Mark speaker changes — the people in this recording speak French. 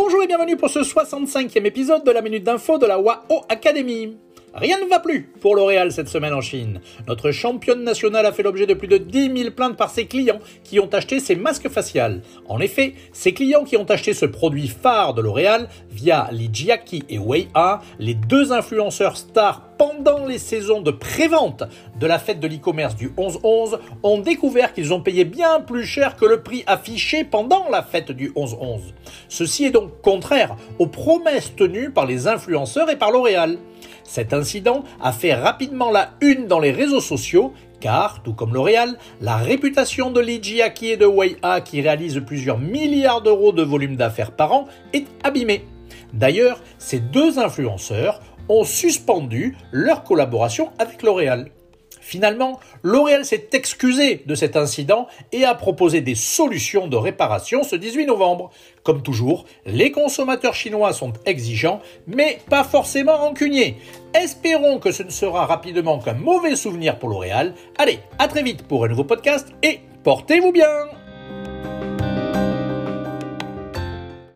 Speaker 1: Bonjour et bienvenue pour ce 65e épisode de la Minute d'Info de la WAO Academy. Rien ne va plus pour L'Oréal cette semaine en Chine. Notre championne nationale a fait l'objet de plus de 10 000 plaintes par ses clients qui ont acheté ses masques faciales. En effet, ces clients qui ont acheté ce produit phare de L'Oréal via Li Jiaqi et Wei A, les deux influenceurs stars pendant les saisons de prévente de la fête de l'e-commerce du 11-11, ont découvert qu'ils ont payé bien plus cher que le prix affiché pendant la fête du 11-11. Ceci est donc contraire aux promesses tenues par les influenceurs et par L'Oréal. Cet incident a fait rapidement la une dans les réseaux sociaux car, tout comme L'Oréal, la réputation de Li Jiaqi et de Wei A qui réalisent plusieurs milliards d'euros de volume d'affaires par an est abîmée. D'ailleurs, ces deux influenceurs ont suspendu leur collaboration avec L'Oréal. Finalement, L'Oréal s'est excusé de cet incident et a proposé des solutions de réparation ce 18 novembre. Comme toujours, les consommateurs chinois sont exigeants, mais pas forcément rancuniers. Espérons que ce ne sera rapidement qu'un mauvais souvenir pour L'Oréal. Allez, à très vite pour un nouveau podcast et portez-vous bien